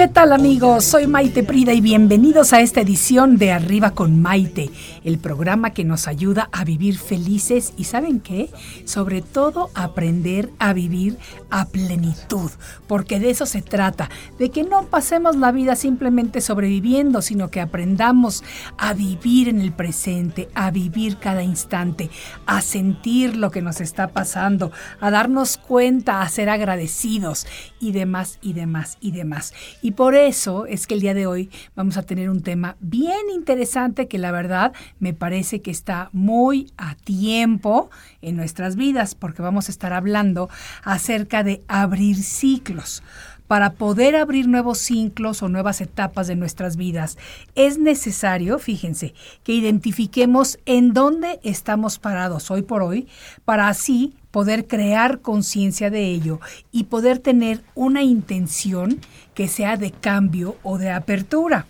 ¿Qué tal amigos? Soy Maite Prida y bienvenidos a esta edición de Arriba con Maite, el programa que nos ayuda a vivir felices y ¿saben qué? Sobre todo aprender a vivir a plenitud, porque de eso se trata, de que no pasemos la vida simplemente sobreviviendo, sino que aprendamos a vivir en el presente, a vivir cada instante, a sentir lo que nos está pasando, a darnos cuenta, a ser agradecidos y demás y demás y demás. Y por eso es que el día de hoy vamos a tener un tema bien interesante que la verdad me parece que está muy a tiempo en nuestras vidas, porque vamos a estar hablando acerca de abrir ciclos. Para poder abrir nuevos ciclos o nuevas etapas de nuestras vidas, es necesario, fíjense, que identifiquemos en dónde estamos parados hoy por hoy, para así poder crear conciencia de ello y poder tener una intención que sea de cambio o de apertura.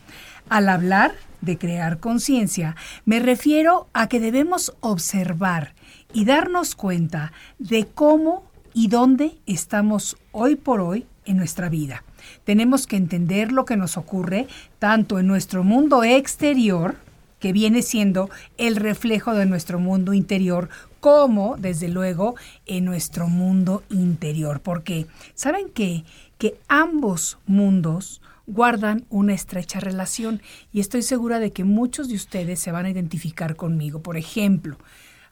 Al hablar de crear conciencia, me refiero a que debemos observar y darnos cuenta de cómo y dónde estamos hoy por hoy en nuestra vida. Tenemos que entender lo que nos ocurre tanto en nuestro mundo exterior, que viene siendo el reflejo de nuestro mundo interior, como, desde luego, en nuestro mundo interior. Porque, ¿saben qué? Que ambos mundos guardan una estrecha relación y estoy segura de que muchos de ustedes se van a identificar conmigo. Por ejemplo,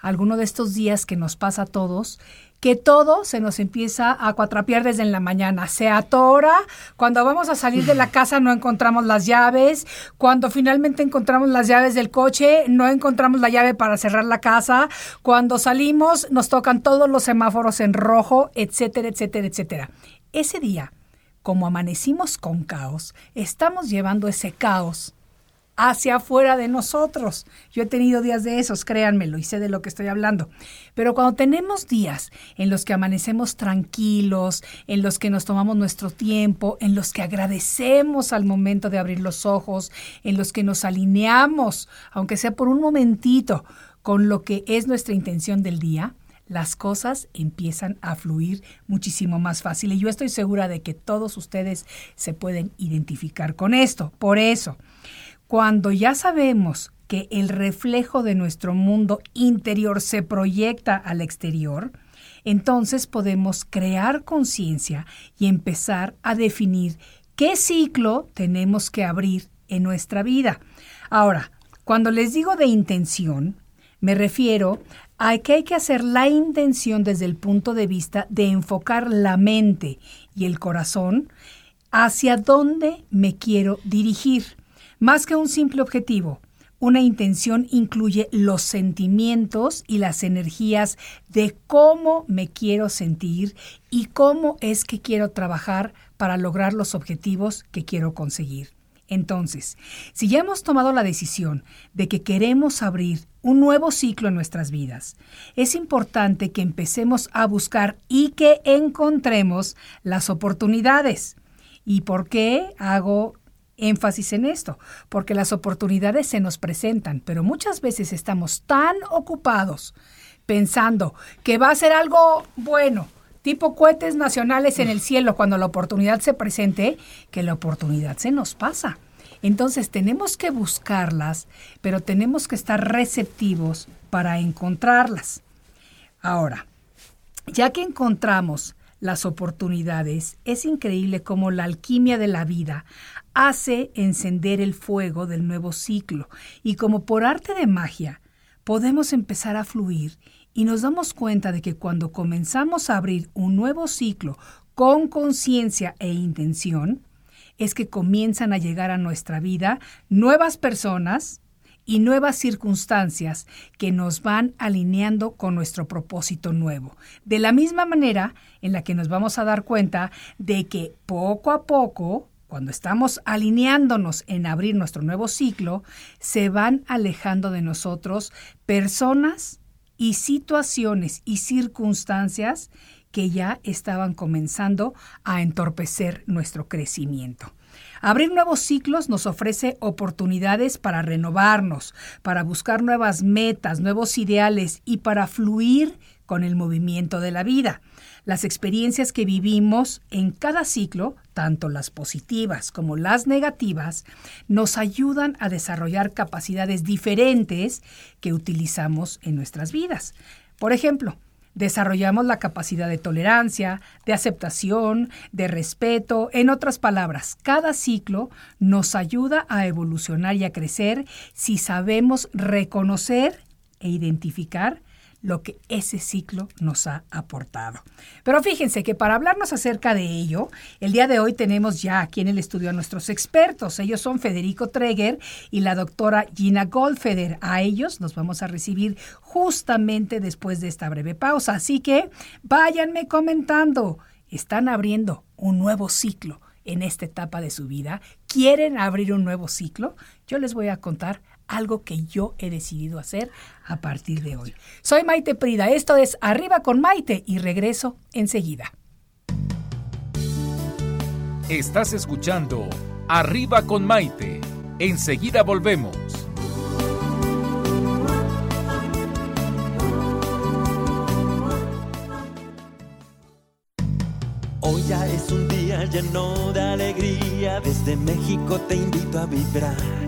alguno de estos días que nos pasa a todos, que todo se nos empieza a cuatrapear desde en la mañana. Se atora, cuando vamos a salir de la casa no encontramos las llaves, cuando finalmente encontramos las llaves del coche no encontramos la llave para cerrar la casa, cuando salimos nos tocan todos los semáforos en rojo, etcétera, etcétera, etcétera. Ese día, como amanecimos con caos, estamos llevando ese caos hacia afuera de nosotros. Yo he tenido días de esos, créanmelo, y sé de lo que estoy hablando. Pero cuando tenemos días en los que amanecemos tranquilos, en los que nos tomamos nuestro tiempo, en los que agradecemos al momento de abrir los ojos, en los que nos alineamos, aunque sea por un momentito, con lo que es nuestra intención del día, las cosas empiezan a fluir muchísimo más fácil. Y yo estoy segura de que todos ustedes se pueden identificar con esto. Por eso, cuando ya sabemos que el reflejo de nuestro mundo interior se proyecta al exterior, entonces podemos crear conciencia y empezar a definir qué ciclo tenemos que abrir en nuestra vida. Ahora, cuando les digo de intención, me refiero a que hay que hacer la intención desde el punto de vista de enfocar la mente y el corazón hacia dónde me quiero dirigir. Más que un simple objetivo, una intención incluye los sentimientos y las energías de cómo me quiero sentir y cómo es que quiero trabajar para lograr los objetivos que quiero conseguir. Entonces, si ya hemos tomado la decisión de que queremos abrir un nuevo ciclo en nuestras vidas, es importante que empecemos a buscar y que encontremos las oportunidades. ¿Y por qué hago énfasis en esto, porque las oportunidades se nos presentan, pero muchas veces estamos tan ocupados pensando que va a ser algo bueno, tipo cohetes nacionales en el cielo cuando la oportunidad se presente, que la oportunidad se nos pasa. Entonces tenemos que buscarlas, pero tenemos que estar receptivos para encontrarlas. Ahora, ya que encontramos las oportunidades, es increíble cómo la alquimia de la vida hace encender el fuego del nuevo ciclo y como por arte de magia podemos empezar a fluir y nos damos cuenta de que cuando comenzamos a abrir un nuevo ciclo con conciencia e intención, es que comienzan a llegar a nuestra vida nuevas personas y nuevas circunstancias que nos van alineando con nuestro propósito nuevo. De la misma manera en la que nos vamos a dar cuenta de que poco a poco cuando estamos alineándonos en abrir nuestro nuevo ciclo, se van alejando de nosotros personas y situaciones y circunstancias que ya estaban comenzando a entorpecer nuestro crecimiento. Abrir nuevos ciclos nos ofrece oportunidades para renovarnos, para buscar nuevas metas, nuevos ideales y para fluir con el movimiento de la vida. Las experiencias que vivimos en cada ciclo, tanto las positivas como las negativas, nos ayudan a desarrollar capacidades diferentes que utilizamos en nuestras vidas. Por ejemplo, desarrollamos la capacidad de tolerancia, de aceptación, de respeto. En otras palabras, cada ciclo nos ayuda a evolucionar y a crecer si sabemos reconocer e identificar lo que ese ciclo nos ha aportado. Pero fíjense que para hablarnos acerca de ello, el día de hoy tenemos ya aquí en el estudio a nuestros expertos. Ellos son Federico Treger y la doctora Gina Goldfeder. A ellos nos vamos a recibir justamente después de esta breve pausa. Así que váyanme comentando. Están abriendo un nuevo ciclo en esta etapa de su vida. ¿Quieren abrir un nuevo ciclo? Yo les voy a contar algo que yo he decidido hacer a partir de hoy. Soy Maite Prida, esto es Arriba con Maite y regreso enseguida. Estás escuchando Arriba con Maite. Enseguida volvemos. Hoy ya es un día lleno de alegría. Desde México te invito a vibrar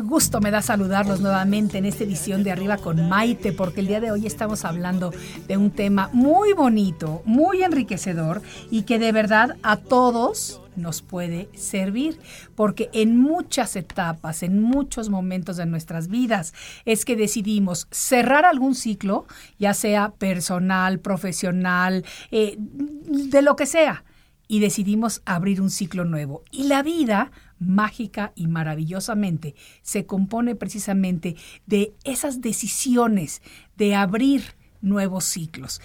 Gusto me da saludarlos nuevamente en esta edición de Arriba con Maite, porque el día de hoy estamos hablando de un tema muy bonito, muy enriquecedor y que de verdad a todos nos puede servir, porque en muchas etapas, en muchos momentos de nuestras vidas, es que decidimos cerrar algún ciclo, ya sea personal, profesional, eh, de lo que sea, y decidimos abrir un ciclo nuevo. Y la vida mágica y maravillosamente se compone precisamente de esas decisiones de abrir nuevos ciclos.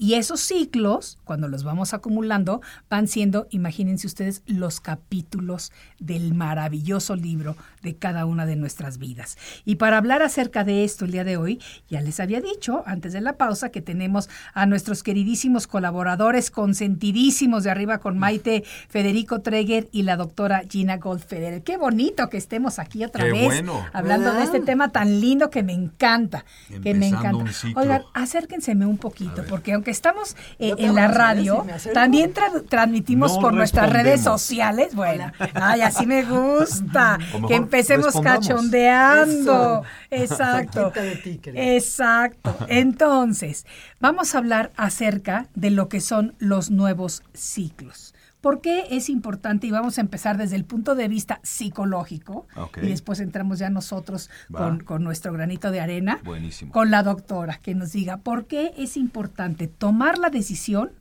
Y esos ciclos, cuando los vamos acumulando, van siendo, imagínense ustedes, los capítulos del maravilloso libro de cada una de nuestras vidas. Y para hablar acerca de esto el día de hoy, ya les había dicho antes de la pausa que tenemos a nuestros queridísimos colaboradores consentidísimos de arriba con Maite, Federico Treger y la doctora Gina Goldfeder. Qué bonito que estemos aquí otra Qué vez bueno. hablando de este tema tan lindo que me encanta, que me encanta. un ciclo. Oigan, acérquenseme un poquito, porque aunque estamos eh, en la radio, también tra- transmitimos No por nuestras redes sociales. Bueno, ay, así me gusta. Que empecemos cachondeando. Exacto. Ti. Exacto. Entonces, vamos a hablar acerca de lo que son los nuevos ciclos. ¿Por qué es importante? Y vamos a empezar desde el punto de vista psicológico. Y después entramos ya nosotros con, con nuestro granito de arena. Buenísimo. Con la doctora que nos diga por qué es importante tomar la decisión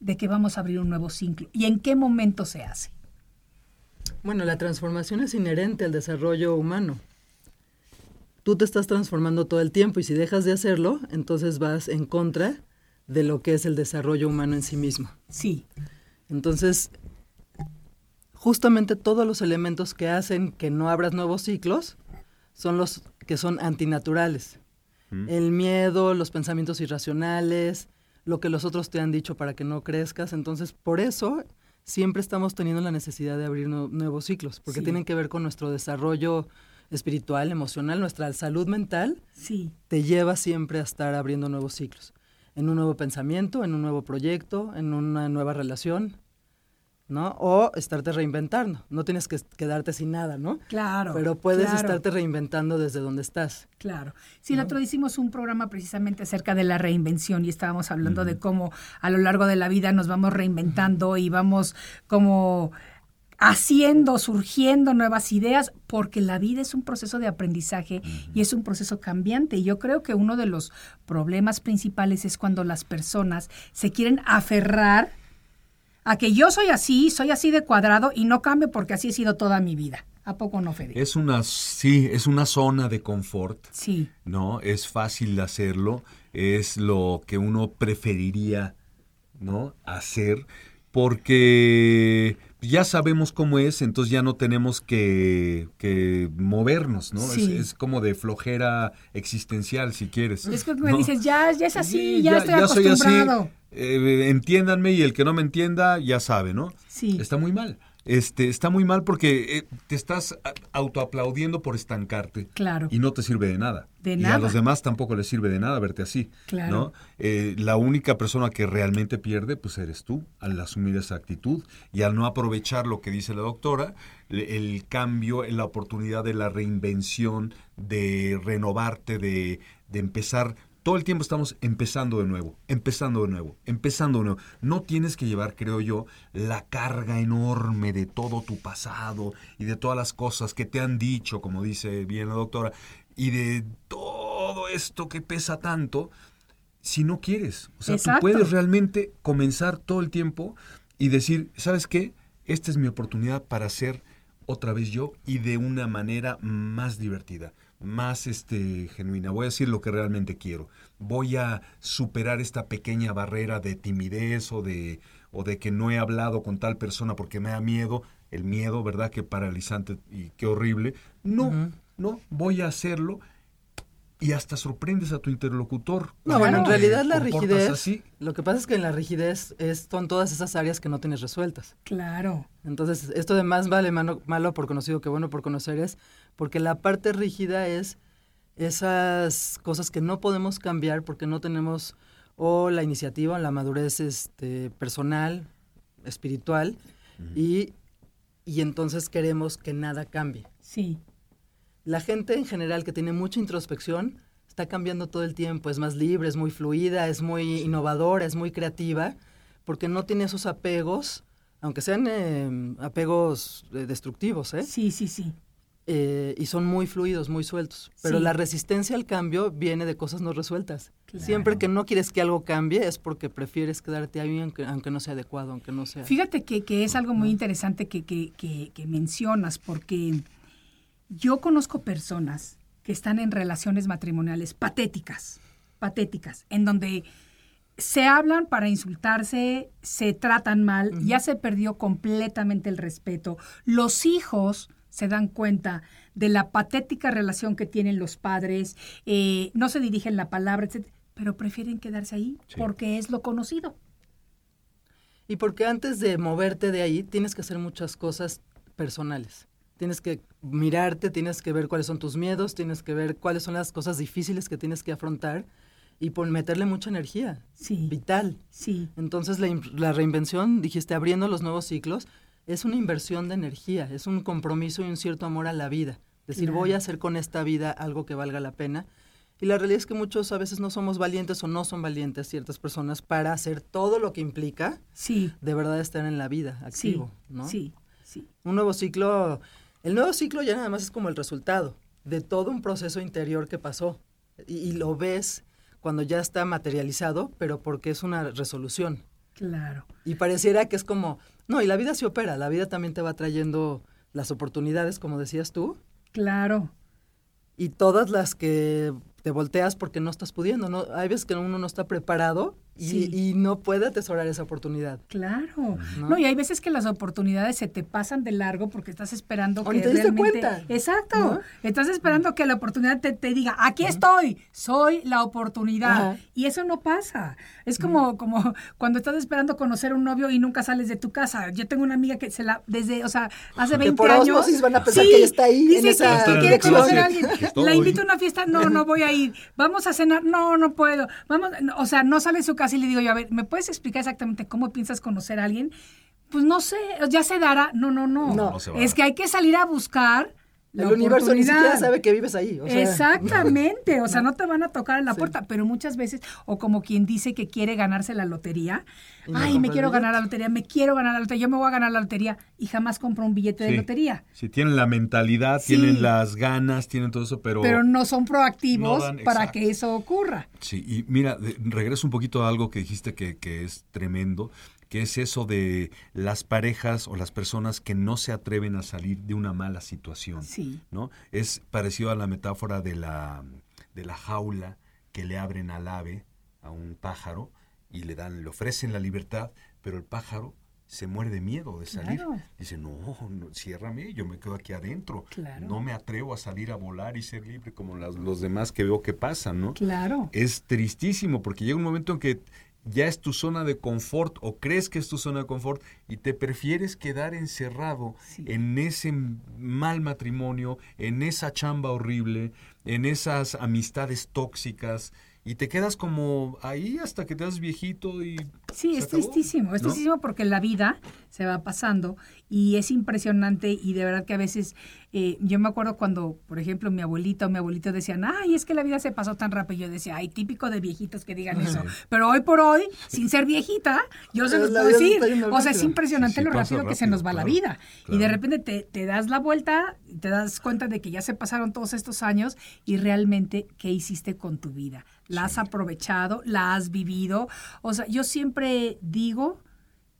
de que vamos a abrir un nuevo ciclo y en qué momento se hace. Bueno, la transformación es inherente al desarrollo humano. Tú te estás transformando todo el tiempo y si dejas de hacerlo, entonces vas en contra de lo que es el desarrollo humano en sí mismo. Sí, Entonces, justamente todos los elementos que hacen que no abras nuevos ciclos son los que son antinaturales. El miedo, los pensamientos irracionales, lo que los otros te han dicho para que no crezcas. Entonces, por eso siempre estamos teniendo la necesidad de abrir nue- nuevos ciclos, porque Sí. tienen que ver con nuestro desarrollo espiritual, emocional, nuestra salud mental sí, te lleva siempre a estar abriendo nuevos ciclos. En un nuevo pensamiento, en un nuevo proyecto, en una nueva relación, ¿no? O estarte reinventando. No tienes que quedarte sin nada, ¿no? Claro. Pero puedes claro. estarte reinventando desde donde estás. Claro. Sí, el otro día hicimos un programa precisamente acerca de la reinvención y estábamos hablando de cómo a lo largo de la vida nos vamos reinventando y vamos como haciendo, surgiendo nuevas ideas, porque la vida es un proceso de aprendizaje y es un proceso cambiante. Y yo creo que uno de los problemas principales es cuando las personas se quieren aferrar a que yo soy así, soy así de cuadrado y no cambio porque así he sido toda mi vida. ¿A poco no, Fede? Es una, sí, es una zona de confort, Sí, ¿no? Es fácil hacerlo, es lo que uno preferiría, ¿no? Hacer, porque ya sabemos cómo es, entonces ya no tenemos que, que movernos, ¿no? Es- Sí. Es, como de flojera existencial, si quieres. es que me ¿no? dices, ya, ya es así, Sí, ya, estoy soy así, acostumbrado. eh, entiéndanme y el que no me entienda ya sabe, ¿no? Sí. Está muy mal. Este, está muy mal porque eh, te estás autoaplaudiendo por estancarte. Claro. Y no te sirve de nada. De y nada. a los demás tampoco les sirve de nada verte así. Claro. ¿no? Eh, la única persona que realmente pierde, pues eres tú, al asumir esa actitud y al no aprovechar lo que dice la doctora, el cambio, la oportunidad de la reinvención, de renovarte, de, de empezar. Todo el tiempo estamos empezando de nuevo, empezando de nuevo, empezando de nuevo. No tienes que llevar, creo yo, la carga enorme de todo tu pasado y de todas las cosas que te han dicho, como dice bien la doctora, y de todo esto que pesa tanto, si no quieres. O sea, Exacto. tú puedes realmente comenzar todo el tiempo y decir, ¿sabes qué? Esta es mi oportunidad para ser otra vez yo y de una manera más divertida, más este genuina. Voy a decir lo que realmente quiero. Voy a superar esta pequeña barrera de timidez o de o de que no he hablado con tal persona porque me da miedo, el miedo, ¿verdad? Qué paralizante y qué horrible. No, no, voy a hacerlo y hasta sorprendes a tu interlocutor. No, bueno, en realidad la rigidez, así. lo que pasa es que en la rigidez es, son todas esas áreas que no tienes resueltas. Claro. Entonces, esto de más vale malo, malo por conocido que bueno por conocer es porque la parte rígida es esas cosas que no podemos cambiar porque no tenemos o la iniciativa, la madurez este, personal, espiritual, y, y entonces queremos que nada cambie. Sí. La gente en general que tiene mucha introspección está cambiando todo el tiempo, es más libre, es muy fluida, es muy innovadora, es muy creativa, porque no tiene esos apegos, aunque sean eh, apegos eh, destructivos, ¿eh? Sí, sí, sí. Eh, y son muy fluidos, muy sueltos. Pero Sí. la resistencia al cambio viene de cosas no resueltas. Claro. Siempre que no quieres que algo cambie es porque prefieres quedarte ahí aunque, aunque no sea adecuado, aunque no sea... Fíjate que, que es algo muy interesante que, que, que, que mencionas, porque yo conozco personas que están en relaciones matrimoniales patéticas, patéticas, en donde se hablan para insultarse, se tratan mal, ya se perdió completamente el respeto. Los hijos se dan cuenta de la patética relación que tienen los padres, eh, no se dirigen la palabra, etc., pero prefieren quedarse ahí Sí. porque es lo conocido. Y porque antes de moverte de ahí, tienes que hacer muchas cosas personales. Tienes que mirarte, tienes que ver cuáles son tus miedos, tienes que ver cuáles son las cosas difíciles que tienes que afrontar y por meterle mucha energía Sí, vital. sí. Entonces la, la reinvención, dijiste, abriendo los nuevos ciclos, es una inversión de energía, es un compromiso y un cierto amor a la vida. Decir, Claro. voy a hacer con esta vida algo que valga la pena. Y la realidad es que muchos a veces no somos valientes o no son valientes ciertas personas para hacer todo lo que implica Sí, de verdad estar en la vida, sí, activo, ¿no? sí, sí. Un nuevo ciclo, el nuevo ciclo ya nada más es como el resultado de todo un proceso interior que pasó. Y, y lo ves cuando ya está materializado, pero porque es una resolución. Claro. Y pareciera que es como, no, y la vida se opera, la vida también te va trayendo las oportunidades, como decías tú, Claro. y todas las que te volteas porque no estás pudiendo, ¿no? Hay veces que uno no está preparado y, Sí. y no puede atesorar esa oportunidad. Claro. ¿No? ¿no? y hay veces que las oportunidades se te pasan de largo porque estás esperando O que te realmente... cuenta. Exacto. ¿No? Estás esperando que la oportunidad te, te diga, aquí estoy, soy la oportunidad. Ajá. Y eso no pasa. Es como, como cuando estás esperando conocer un novio y nunca sales de tu casa. Yo tengo una amiga que se la, desde, o sea, hace 20 por años... van a pensar que ella está ahí, en dice esa que, que quiere conocer a alguien. Que estoy. La invito a una fiesta, no, no voy a ir. Vamos a cenar, no, no puedo. Vamos, no, o sea, no sale de su casa y le digo yo, a ver, ¿me puedes explicar exactamente cómo piensas conocer a alguien? Pues no sé, ya se dará. No, no, no. No. No se va a es dar. que hay que salir a buscar. La El universo ni oportunidad. siquiera sabe que vives ahí. o sea, Exactamente, o sea, no te van a tocar en la puerta, pero muchas veces, o como quien dice que quiere ganarse la lotería, no ay, me quiero ganar la lotería, me quiero ganar la lotería, yo me voy a ganar la lotería y jamás compro un billete de lotería. Sí, tienen la mentalidad, Sí. tienen las ganas, tienen todo eso, pero... Pero no son proactivos No dan- para exacto. que eso ocurra. Sí, y mira, de- regreso un poquito a algo que dijiste que, que es tremendo, que es eso de las parejas o las personas que no se atreven a salir de una mala situación. Sí. ¿no? Es parecido a la metáfora de la, de la jaula que le abren al ave, a un pájaro, y le dan, le ofrecen la libertad, pero el pájaro se muere de miedo de salir. Claro. Dice, no, no, ciérrame, yo me quedo aquí adentro. Claro. No me atrevo a salir a volar y ser libre como las- los demás que veo que pasan, ¿no? Claro. es tristísimo porque llega un momento en que ya es tu zona de confort o crees que es tu zona de confort y te prefieres quedar encerrado Sí. en ese mal matrimonio, en esa chamba horrible, en esas amistades tóxicas y te quedas como ahí hasta que te das viejito y Sí, es acabó, tristísimo, es ¿no? tristísimo porque la vida se va pasando y es impresionante y de verdad que a veces, eh, yo me acuerdo cuando, por ejemplo, mi abuelita o mi abuelito decían, ay, es que la vida se pasó tan rápido, yo decía, ay, típico de viejitos que digan eso, pero hoy por hoy, sin ser viejita, yo se los puedo decir, o sea, es impresionante Sí, sí, lo rápido, que se nos va la claro, vida. Y de repente te, te das la vuelta, te das cuenta de que ya se pasaron todos estos años y realmente, ¿qué hiciste con tu vida? ¿La has aprovechado? ¿La has vivido? O sea, yo siempre digo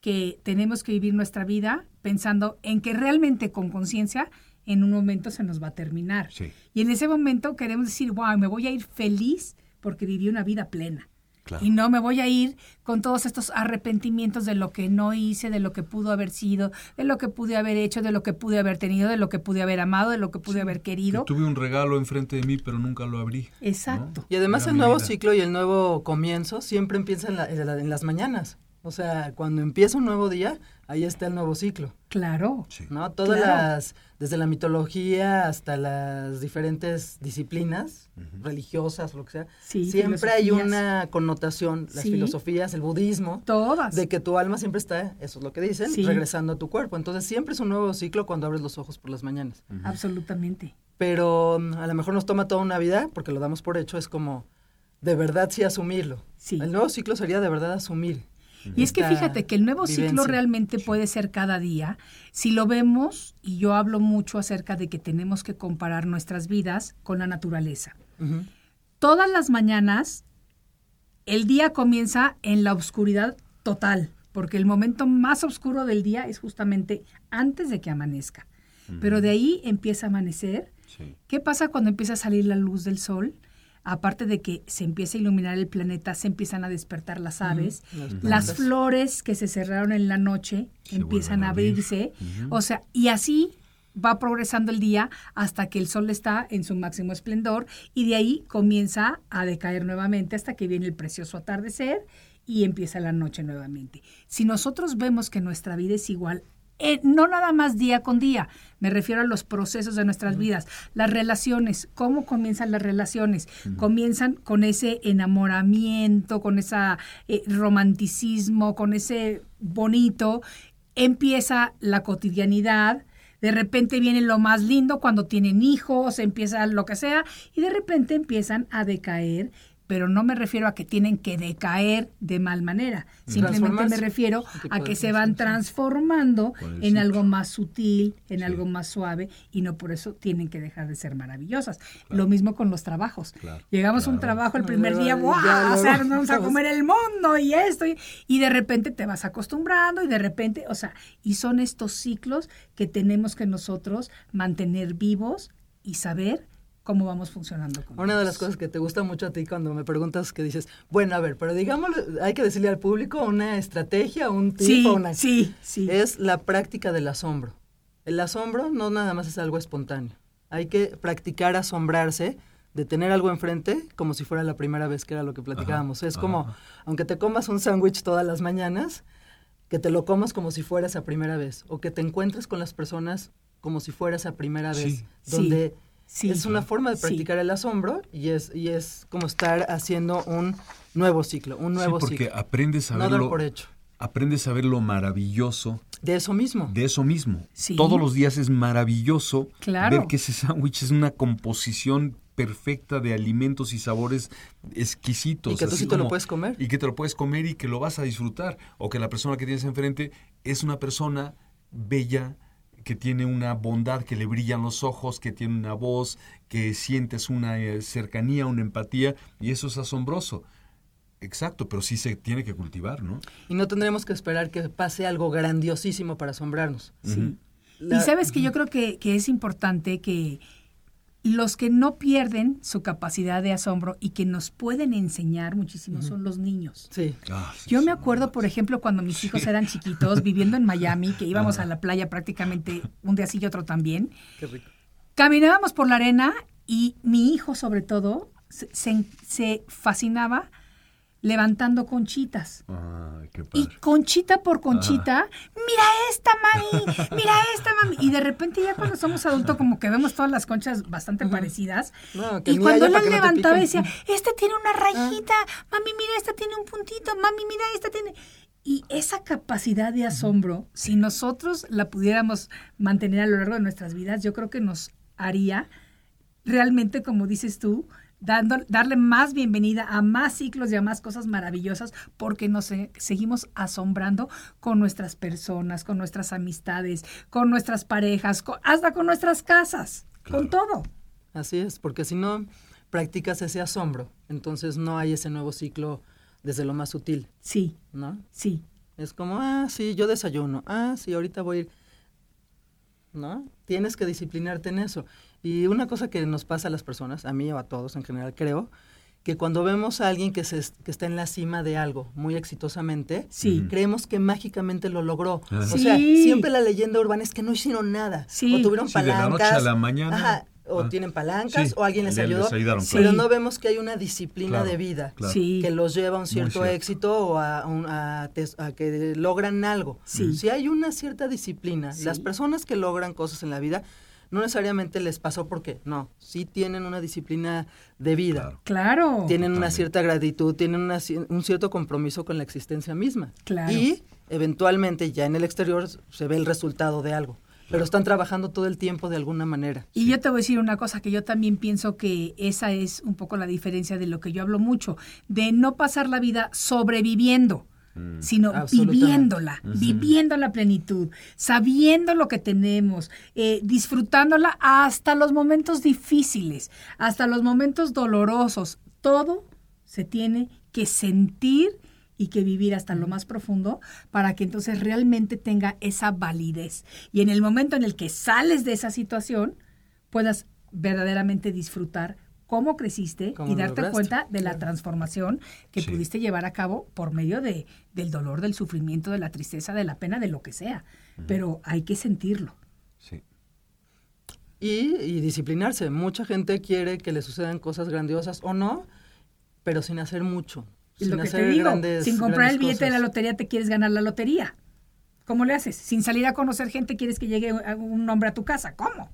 que tenemos que vivir nuestra vida pensando en que realmente con conciencia en un momento se nos va a terminar. Sí. Y en ese momento queremos decir, wow, me voy a ir feliz porque viví una vida plena. Claro. Y no me voy a ir con todos estos arrepentimientos de lo que no hice, de lo que pudo haber sido, de lo que pude haber hecho, de lo que pude haber tenido, de lo que pude haber amado, de lo que pude haber que querido. tuve un regalo enfrente de mí pero nunca lo abrí. ¿no? Exacto. Y además Era el nuevo vida. ciclo y el nuevo comienzo siempre empieza en, la- en la- en las mañanas. O sea, cuando empieza un nuevo día, ahí está el nuevo ciclo. Claro. Sí. ¿no? Todas Claro. las, desde la mitología hasta las diferentes disciplinas religiosas, lo que sea, Sí, siempre hay una connotación, las Sí. filosofías, el budismo, Todas. de que tu alma siempre está, eso es lo que dicen, Sí. regresando a tu cuerpo. Entonces siempre es un nuevo ciclo cuando abres los ojos por las mañanas. Absolutamente. Pero mm, a lo mejor nos toma toda una vida, porque lo damos por hecho, es como de verdad sí asumirlo. Sí. El nuevo ciclo sería de verdad asumir. Y es que fíjate que el nuevo ciclo realmente puede ser cada día. Si lo vemos, y yo hablo mucho acerca de que tenemos que comparar nuestras vidas con la naturaleza. Todas las mañanas, el día comienza en la oscuridad total, porque el momento más oscuro del día es justamente antes de que amanezca. Pero de ahí empieza a amanecer. Sí. ¿Qué pasa cuando empieza a salir la luz del sol? Aparte de que se empieza a iluminar el planeta, se empiezan a despertar las aves, Las flores que se cerraron en la noche Se empiezan a a abrir. abrirse, o sea, y así va progresando el día hasta que el sol está en su máximo esplendor y de ahí comienza a decaer nuevamente hasta que viene el precioso atardecer y empieza la noche nuevamente. Si nosotros vemos que nuestra vida es igual, eh, no nada más día con día, me refiero a los procesos de nuestras vidas, las relaciones, cómo comienzan las relaciones, comienzan con ese enamoramiento, con ese romanticismo, con ese bonito, empieza la cotidianidad, de repente viene lo más lindo cuando tienen hijos, empieza lo que sea, y de repente empiezan a decaer, pero no me refiero a que tienen que decaer de mal manera, simplemente me refiero a que se van transformando en algo más sutil, en Sí. algo más suave, y no por eso tienen que dejar de ser maravillosas. Lo mismo con los trabajos. Claro, Llegamos a un trabajo el primer día, ¡guau! O sea, luego nos vamos a estamos- comer el mundo y esto, y, y de repente te vas acostumbrando y de repente, o sea, y son estos ciclos que tenemos que nosotros mantener vivos y saber cómo vamos funcionando. Con Una de las cosas que te gusta mucho a ti cuando me preguntas que dices, bueno, a ver, pero digámoslo, hay que decirle al público una estrategia, un tip Sí, una... sí, sí. Es la práctica del asombro. El asombro no nada más es algo espontáneo. Hay que practicar asombrarse de tener algo enfrente como si fuera la primera vez que era lo que platicábamos. es como, ajá. aunque te comas un sándwich todas las mañanas, que te lo comas como si fuera esa primera vez. O que te encuentres con las personas como si fuera esa primera vez. Sí. Donde Sí, es una forma de sí. practicar el asombro y es, y es como estar haciendo un nuevo ciclo, un nuevo sí, porque ciclo. aprendes a No dar verlo, por hecho. aprendes a ver lo maravilloso De eso mismo. de eso mismo. Sí. Todos los días es maravilloso Claro. ver que ese sándwich es una composición perfecta de alimentos y sabores exquisitos. Y que tú sí te lo puedes comer. Y que te lo puedes comer y que lo vas a disfrutar. O que la persona que tienes enfrente es una persona bella, que tiene una bondad, que le brillan los ojos, que tiene una voz, que sientes una eh, cercanía, una empatía, y eso es asombroso. Exacto, pero sí se tiene que cultivar, ¿no? Y no tendremos que esperar que pase algo grandiosísimo para asombrarnos. Sí. La- Y sabes que yo creo que, que es importante que los que no pierden su capacidad de asombro y que nos pueden enseñar muchísimo son los niños. Sí. Ah, sí, Yo me acuerdo, por ejemplo, cuando mis hijos eran chiquitos, viviendo en Miami, que íbamos a la playa prácticamente un día sí y otro también. Qué rico. Caminábamos por la arena y mi hijo, sobre todo, se, se- se fascinaba levantando conchitas. Ay, qué Y padre. conchita por conchita, mira esta mami, mira esta mami. Y de repente ya cuando somos adultos como que vemos todas las conchas bastante parecidas. No, que y cuando las no levantaba decía, este tiene una rayita, mami mira, esta tiene un puntito, mami mira, esta tiene... Y esa capacidad de asombro, si nosotros la pudiéramos mantener a lo largo de nuestras vidas, yo creo que nos haría realmente, como dices tú, dando, darle más bienvenida a más ciclos y a más cosas maravillosas, porque nos se- seguimos asombrando con nuestras personas, con nuestras amistades, con nuestras parejas, con- hasta con nuestras casas, con todo. Así es, porque si no practicas ese asombro, entonces no hay ese nuevo ciclo desde lo más sutil, Sí, ¿no? sí. Es como, ah, sí, yo desayuno. Ah, sí, ahorita voy a ir. ¿No? Tienes que disciplinarte en eso. Y una cosa que nos pasa a las personas, a mí o a todos en general, creo, que cuando vemos a alguien que, se, que está en la cima de algo muy exitosamente, Sí. Creemos que mágicamente lo logró. Ah. O sea, Sí. siempre la leyenda urbana es que no hicieron nada. Sí. O tuvieron Sí, de la palancas. noche a la mañana. Ajá, o Ah. tienen palancas, Sí, o alguien les les ayudó. ayudaron, Sí. Pero claro. no vemos que hay una disciplina Claro, de vida claro. Sí. que los lleva a un cierto cierto. éxito o a, un- a tes- a que logran algo. Sí. Si hay una cierta disciplina, Sí. las personas que logran cosas en la vida, no necesariamente les pasó porque, no, sí tienen una disciplina de vida. Claro. Claro. Tienen una cierta gratitud, tienen una un cierto compromiso con la existencia misma. Claro. Y eventualmente ya en el exterior se ve el resultado de algo. Pero están trabajando todo el tiempo de alguna manera. Y yo te voy a decir una cosa que yo también pienso que esa es un poco la diferencia de lo que yo hablo mucho, de no pasar la vida sobreviviendo, sino Absolutamente. viviéndola, viviendo la plenitud, sabiendo lo que tenemos, eh, disfrutándola hasta los momentos difíciles, hasta los momentos dolorosos. Todo se tiene que sentir y que vivir hasta lo más profundo para que entonces realmente tenga esa validez. Y en el momento en el que sales de esa situación, puedas verdaderamente disfrutar cómo creciste Cómo y darte lograste, cuenta de la transformación que Sí. pudiste llevar a cabo por medio de, del dolor, del sufrimiento, de la tristeza, de la pena, de lo que sea. Pero hay que sentirlo. Sí. Y, y disciplinarse. Mucha gente quiere que le sucedan cosas grandiosas o no, pero sin hacer mucho. Sin lo que hacer te digo, grandes- sin comprar el billete de la lotería te quieres ganar la lotería. ¿Cómo le haces? Sin salir a conocer gente quieres que llegue un hombre a tu casa. ¿Cómo?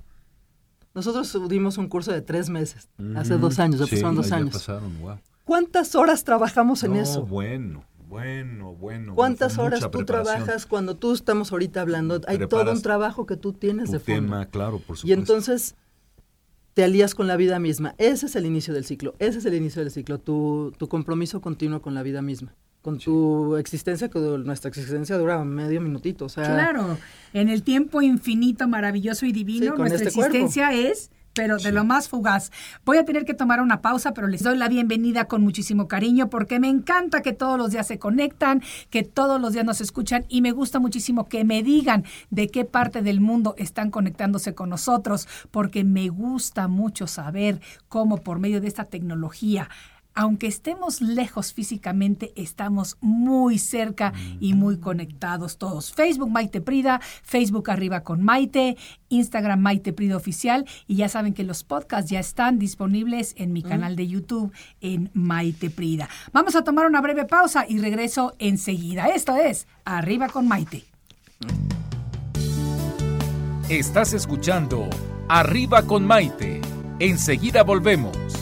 Nosotros dimos un curso de tres meses, hace dos años, ya Sí, pasaron dos ya años. pasaron, wow. ¿Cuántas horas trabajamos en No, eso? bueno, bueno, bueno. ¿Cuántas horas tú trabajas cuando tú estamos ahorita hablando? Hay todo un trabajo que tú tienes Tu de fondo. tema, claro, por supuesto. Y entonces te alías con la vida misma. Ese es el inicio del ciclo. Ese es el inicio del ciclo. Tu, tu compromiso continuo con la vida misma. Con tu existencia, que nuestra existencia dura medio minutito. O sea, Claro, en el tiempo infinito, maravilloso y divino, Sí, nuestra este cuerpo. existencia es pero de lo más fugaz. Voy a tener que tomar una pausa, pero les doy la bienvenida con muchísimo cariño porque me encanta que todos los días se conectan, que todos los días nos escuchan y me gusta muchísimo que me digan de qué parte del mundo están conectándose con nosotros, porque me gusta mucho saber cómo por medio de esta tecnología aunque estemos lejos físicamente, estamos muy cerca y muy conectados todos. Facebook Maite Prida, Facebook Arriba con Maite, Instagram Maite Prida Oficial y ya saben que los podcasts ya están disponibles en mi canal de YouTube en Maite Prida. Vamos a tomar una breve pausa y regreso enseguida. Esto es Arriba con Maite. Estás escuchando Arriba con Maite. Enseguida volvemos.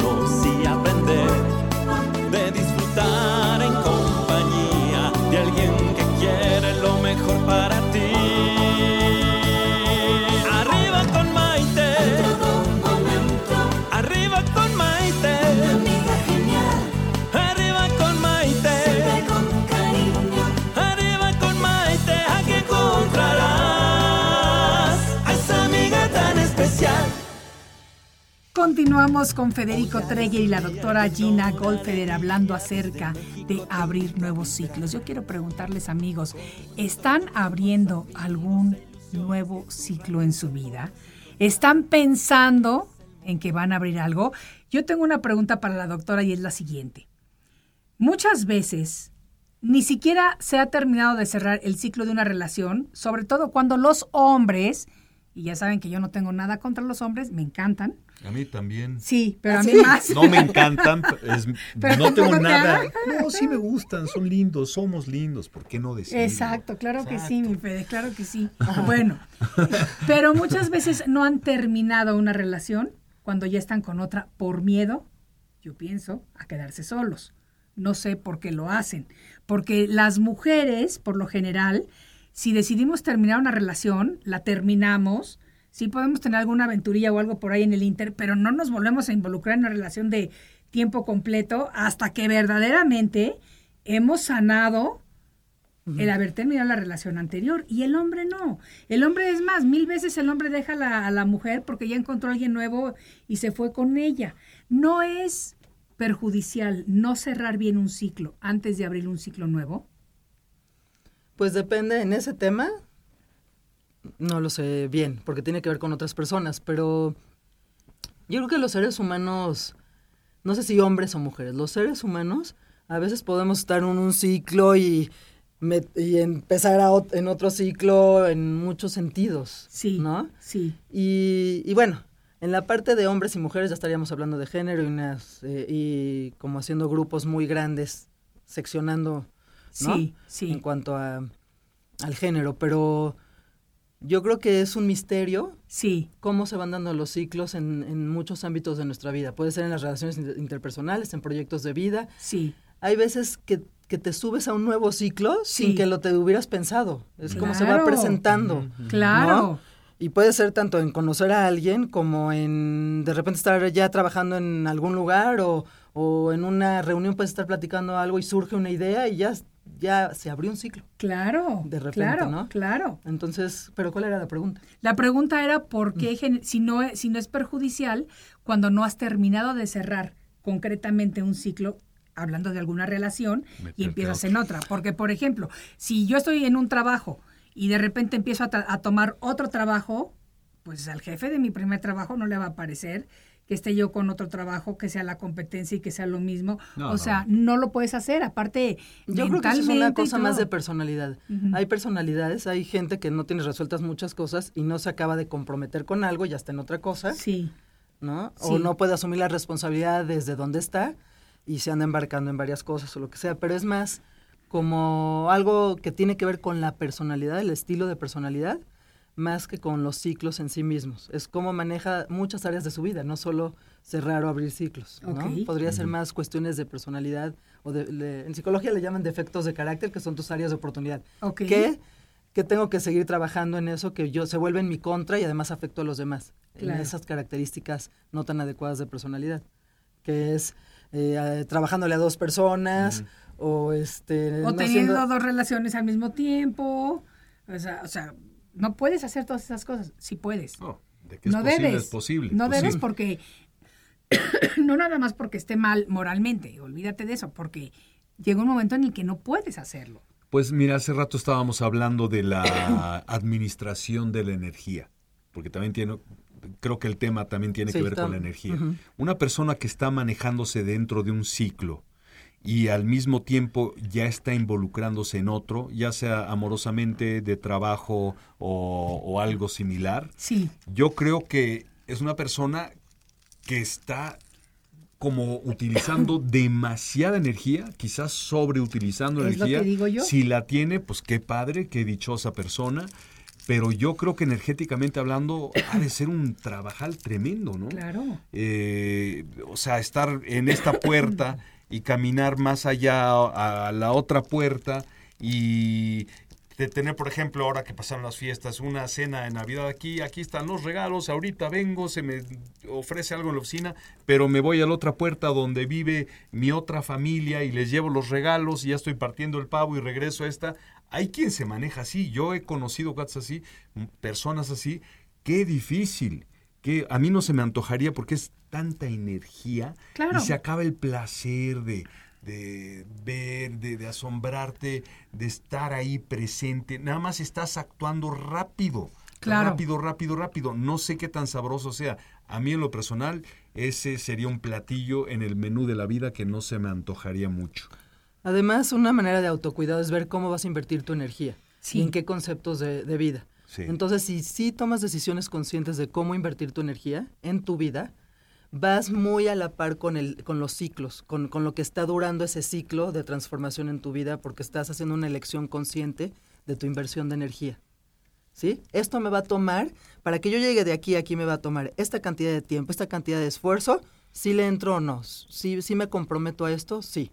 Continuamos con Federico Treger y la doctora Gina Goldfeder hablando acerca de abrir nuevos ciclos. Yo quiero preguntarles, amigos, ¿están abriendo algún nuevo ciclo en su vida? ¿Están pensando en que van a abrir algo? Yo tengo una pregunta para la doctora y es la siguiente. Muchas veces ni siquiera se ha terminado de cerrar el ciclo de una relación, sobre todo cuando los hombres, y ya saben que yo no tengo nada contra los hombres, me encantan. A mí también. Sí, pero a mí ¿Sí? más. No me encantan, es- Pero no tengo te nada. No, sí me gustan, son lindos, somos lindos, ¿por qué no decirlo? Exacto, claro que sí, mi Fede, claro que sí. Bueno, pero muchas veces no han terminado una relación cuando ya están con otra por miedo, yo pienso, a quedarse solos. No sé por qué lo hacen. Porque las mujeres, por lo general, si decidimos terminar una relación, la terminamos. Sí podemos tener alguna aventurilla o algo por ahí en el Inter, pero no nos volvemos a involucrar en una relación de tiempo completo hasta que verdaderamente hemos sanado el haber terminado la relación anterior. Y el hombre no. El hombre es más, mil veces el hombre deja a la, a la mujer porque ya encontró a alguien nuevo y se fue con ella. No es perjudicial no cerrar bien un ciclo antes de abrir un ciclo nuevo. Pues depende en ese tema. No lo sé bien, porque tiene que ver con otras personas, pero yo creo que los seres humanos, no sé si hombres o mujeres, los seres humanos a veces podemos estar en un ciclo y, y empezar a ot- en otro ciclo en muchos sentidos. Sí. ¿No? Sí. Y, y bueno, en la parte de hombres y mujeres ya estaríamos hablando de género y, unas, eh, y como haciendo grupos muy grandes, seccionando ¿no? Sí, sí. en cuanto a, al género, pero yo creo que es un misterio Sí. cómo se van dando los ciclos en, en muchos ámbitos de nuestra vida. Puede ser en las relaciones inter- interpersonales, en proyectos de vida. Sí. Hay veces que, que te subes a un nuevo ciclo Sí. sin que lo te hubieras pensado. Es como se va presentando. Claro. ¿no? Y puede ser tanto en conocer a alguien como en de repente estar ya trabajando en algún lugar o, o en una reunión puedes estar platicando algo y surge una idea y ya, ya se abrió un ciclo. Claro. De repente, claro, ¿no? Claro. Entonces, ¿pero cuál era la pregunta? La pregunta era por qué, gen- si, no, es- si no es perjudicial, cuando no has terminado de cerrar concretamente un ciclo, hablando de alguna relación, y empiezas en otra. Porque, por ejemplo, si yo estoy en un trabajo y de repente empiezo a, a tomar otro trabajo, pues al jefe de mi primer trabajo no le va a parecer que esté yo con otro trabajo, que sea la competencia y que sea lo mismo. No, o no. sea, no lo puedes hacer. Aparte, Yo creo que eso es una cosa más de personalidad. Hay personalidades, hay gente que no tiene resueltas muchas cosas y no se acaba de comprometer con algo y ya está en otra cosa, Sí, ¿no? Sí. O no puede asumir la responsabilidad desde donde está y se anda embarcando en varias cosas o lo que sea, pero es más como algo que tiene que ver con la personalidad, el estilo de personalidad, más que con los ciclos en sí mismos. Es cómo maneja muchas áreas de su vida, no solo cerrar o abrir ciclos. Podría ser más cuestiones de personalidad o de, de- en psicología le llaman defectos de carácter, que son tus áreas de oportunidad. Ok. ¿Qué, que tengo que seguir trabajando en eso que yo se vuelve en mi contra y además afecto a los demás? Claro. En esas características no tan adecuadas de personalidad, que es eh, trabajándole a dos personas o este O no teniendo siendo- dos relaciones al mismo tiempo. O sea, o sea, no puedes hacer todas esas cosas. Sí puedes. No, de que es no posible, debes. es posible. No pues debes porque no nada más porque esté mal moralmente, olvídate de eso, porque llega un momento en el que no puedes hacerlo. Pues mira, hace rato estábamos hablando de la administración de la energía, porque también tiene, creo que el tema también tiene Sí, que ver con la energía. Una persona que está manejándose dentro de un ciclo y al mismo tiempo ya está involucrándose en otro, ya sea amorosamente, de trabajo o, o algo similar, Sí, yo creo que es una persona que está como utilizando demasiada energía, quizás sobreutilizando Es lo energía. que digo yo. Si la tiene, pues qué padre, qué dichosa persona. Pero yo creo que energéticamente hablando ha de ser un trabajal tremendo, ¿no? claro. Eh, o sea, estar en esta puerta y caminar más allá a la otra puerta y de tener, por ejemplo, ahora que pasaron las fiestas, una cena de Navidad aquí, aquí están los regalos, ahorita vengo, se me ofrece algo en la oficina, pero me voy a la otra puerta donde vive mi otra familia y les llevo los regalos y ya estoy partiendo el pavo y regreso a esta. Hay quien se maneja así, yo he conocido gatos así, personas así, qué difícil, que a mí no se me antojaría porque es tanta energía Claro. y se acaba el placer de, de ver, de, de asombrarte, de estar ahí presente. Nada más estás actuando rápido. Claro. Rápido, rápido, rápido. No sé qué tan sabroso sea. A mí en lo personal, ese sería un platillo en el menú de la vida que no se me antojaría mucho. Además, una manera de autocuidado es ver cómo vas a invertir tu energía Sí. y en qué conceptos de, de vida. Entonces, si sí tomas decisiones conscientes de cómo invertir tu energía en tu vida, vas muy a la par con, el, con los ciclos, con, con lo que está durando ese ciclo de transformación en tu vida, porque estás haciendo una elección consciente de tu inversión de energía. ¿Sí? Esto me va a tomar, para que yo llegue de aquí a aquí me va a tomar esta cantidad de tiempo, esta cantidad de esfuerzo, si le entro o no, si, si me comprometo a esto, sí.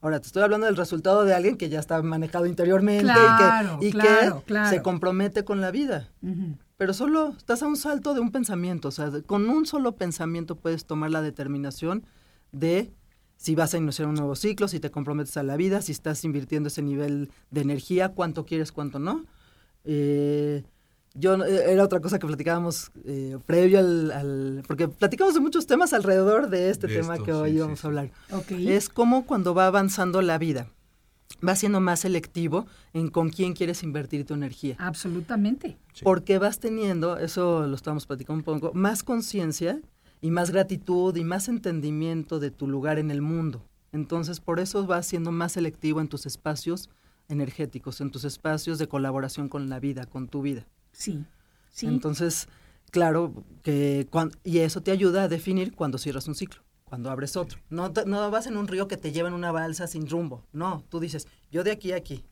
Ahora, te estoy hablando del resultado de alguien que ya está manejado interiormente Claro, y que, y claro, que claro. se compromete con la vida. Pero solo estás a un salto de un pensamiento, o sea, con un solo pensamiento puedes tomar la determinación de si vas a iniciar un nuevo ciclo, si te comprometes a la vida, si estás invirtiendo ese nivel de energía, cuánto quieres, cuánto no. Eh, yo no- eh, era otra cosa que platicábamos eh, previo al, al- porque platicamos de muchos temas alrededor de este De tema esto, que hoy sí, vamos sí. a hablar. Ok. Es como cuando va avanzando la vida, va siendo más selectivo en con quién quieres invertir tu energía. Absolutamente. Sí. Porque vas teniendo, eso lo estamos platicando un poco, más conciencia y más gratitud y más entendimiento de tu lugar en el mundo. Entonces, por eso vas siendo más selectivo en tus espacios energéticos, en tus espacios de colaboración con la vida, con tu vida. Sí. Sí. Entonces, claro, que cuan- y eso te ayuda a definir cuando cierras un ciclo, cuando abres otro. No, no vas en un río que te lleva en una balsa sin rumbo. No, tú dices, yo de aquí a aquí.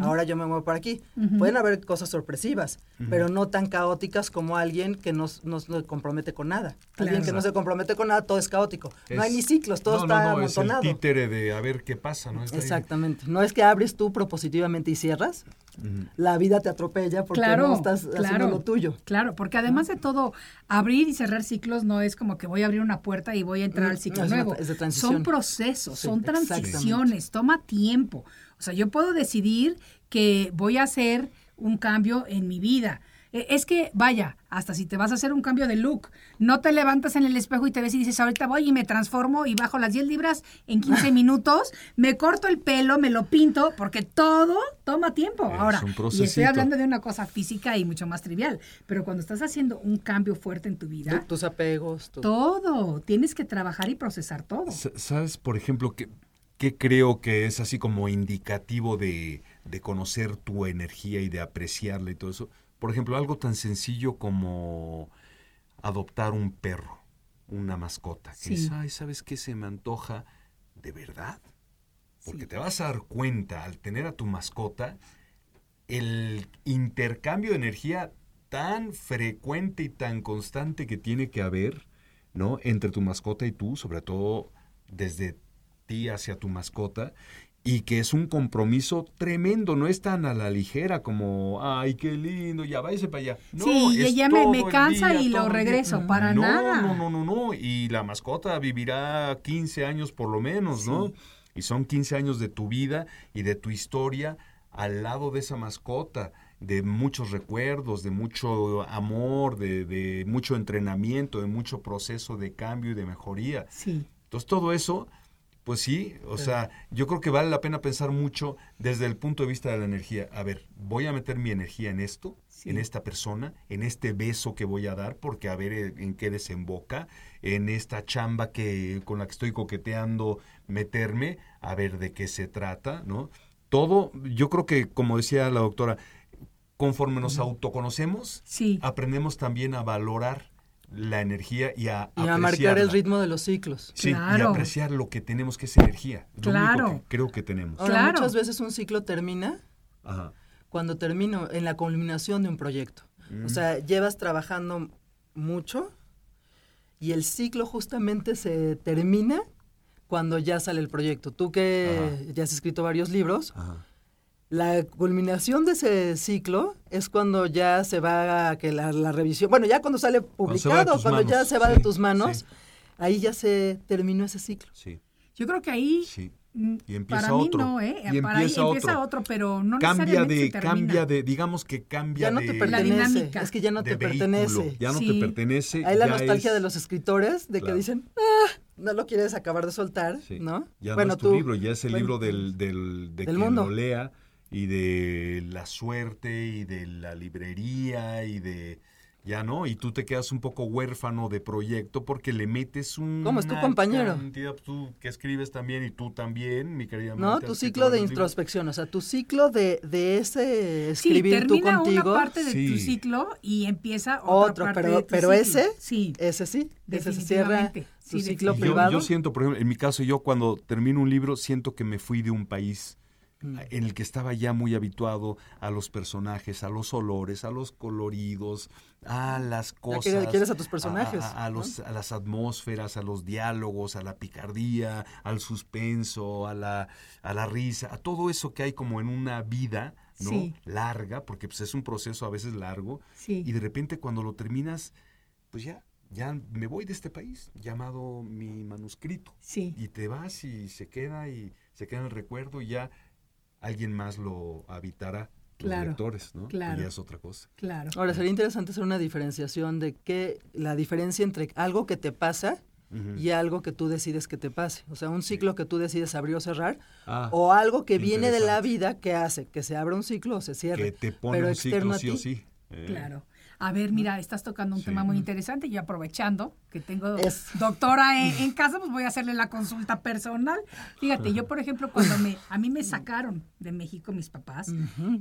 Ahora yo me muevo para aquí. Pueden haber cosas sorpresivas, pero no tan caóticas como alguien que no, no se compromete con nada. Alguien que no se compromete con nada, todo es caótico. no hay ni ciclos, todo no, está no, no, es el títere de a ver qué pasa, ¿no? Está ahí. Exactamente. No es que abres tú propositivamente y cierras, la vida te atropella porque claro, no estás haciendo claro, lo tuyo. Claro, porque además de todo, abrir y cerrar ciclos no es como que voy a abrir una puerta y voy a entrar Mm, al ciclo es una- nuevo. es de transición. Son procesos, Sí, son transiciones, toma tiempo. O sea, yo puedo decidir que voy a hacer un cambio en mi vida. E- Es que, vaya, hasta si te vas a hacer un cambio de look, no te levantas en el espejo y te ves y dices, ahorita voy y me transformo y bajo las 10 libras en 15 minutos, me corto el pelo, me lo pinto, porque todo toma tiempo. Es Ahora, un y estoy hablando de una cosa física y mucho más trivial, pero cuando estás haciendo un cambio fuerte en tu vida, Tu- tus apegos, tu- todo, tienes que trabajar y procesar todo. Sa- ¿Sabes, por ejemplo, qué, qué creo que es así como indicativo de, de conocer tu energía y de apreciarla y todo eso? Por ejemplo, algo tan sencillo como adoptar un perro, una mascota. Que Sí. dices, ay, ¿sabes qué se me antoja de verdad? Porque te vas a dar cuenta al tener a tu mascota el intercambio de energía tan frecuente y tan constante que tiene que haber, ¿no? Entre tu mascota y tú, sobre todo desde ti hacia tu mascota, y que es un compromiso tremendo, no es tan a la ligera como, ay, qué lindo, ya váyase para allá. No, sí, y es ella me, me cansa día, y lo día. regreso, para no, nada. No, no, no, no, y la mascota vivirá 15 años por lo menos, ¿no? Y son 15 años de tu vida y de tu historia al lado de esa mascota, de muchos recuerdos, de mucho amor, de, de mucho entrenamiento, de mucho proceso de cambio y de mejoría. Sí. Entonces todo eso, pues sí, o sea, yo creo que vale la pena pensar mucho desde el punto de vista de la energía. A ver, voy a meter mi energía en esto, Sí. en esta persona, en este beso que voy a dar, porque a ver eh, en qué desemboca, en esta chamba que con la que estoy coqueteando, meterme, a ver de qué se trata, ¿no? Todo, yo creo que, como decía la doctora, conforme nos autoconocemos, Sí. aprendemos también a valorar la energía y a, Y a marcar el ritmo de los ciclos. Sí, y Claro. apreciar lo que tenemos que es energía. Lo Claro. único que creo que tenemos. Ahora, Claro. muchas veces un ciclo termina Ajá. cuando termino en la culminación de un proyecto. Mm. O sea, llevas trabajando mucho y el ciclo justamente se termina cuando ya sale el proyecto. Tú que ya has escrito varios libros, Ajá. La culminación de ese ciclo es cuando ya se va a que la, la revisión, bueno, ya cuando sale de publicado, cuando ya se va de tus manos, sí. ahí ya se terminó ese ciclo. Sí, Yo creo que ahí sí. mm, Y empieza para mí otro. no, ¿eh? Y para ahí empieza empieza otro. otro, pero no Cambia necesariamente de, cambia de, digamos que cambia Ya no de, te La dinámica. es que ya no de te vehículo. pertenece. Ya no Sí. te pertenece. Hay la nostalgia es- de los escritores de que dicen, ah, no lo quieres acabar de soltar, Sí. ¿no? Ya bueno, no es tu tú, libro, ya es el bueno, libro del, del, de del quien mundo. lo lea y de la suerte y de la librería y de... Ya no, y tú te quedas un poco huérfano de proyecto porque le metes un... ¿Cómo es tu compañero? Tú que escribes también y tú también, mi querida. ¿no? Tu ciclo de introspección, o sea, tu ciclo de, de ese Sí, escribir tú termina contigo, una parte de tu Sí. ciclo y empieza otra otro, parte pero, de tu pero ciclo. ese, Sí. ese sí, ese se cierra tu sí, ciclo yo- privado. Yo, siento, por ejemplo, en mi caso, yo cuando termino un libro, siento que me fui de un país. En el que estaba ya muy habituado a los personajes, a los olores, a los coloridos, a las cosas. quieres- a tus personajes, A, a- a ¿no? los, a las atmósferas, a los diálogos, a la picardía, al suspenso, a la, a la risa, a todo eso que hay como en una vida, ¿no? Sí. Larga, porque pues, es un proceso a veces largo. Sí. Y de repente cuando lo terminas, pues ya, ya me voy de este país, llamado mi manuscrito. Sí. Y te vas y se queda y se queda en el recuerdo y ya alguien más lo habitará. Los Claro, lectores, ¿no? Que claro. ya es otra cosa. Claro. Ahora, sería interesante hacer una diferenciación de qué, la diferencia entre algo que te pasa y algo que tú decides que te pase. O sea, un ciclo que tú decides abrir o cerrar, Ah, o algo que viene de la vida que hace que se abra un ciclo o se cierre. que te pone pero un ciclo a sí o ti. sí. ¿eh? Claro. A ver, mira, estás tocando un Sí. tema muy interesante y aprovechando que tengo Es- doctora en, en casa, pues voy a hacerle la consulta personal. Fíjate, yo, por ejemplo, cuando me, a mí me sacaron de México mis papás,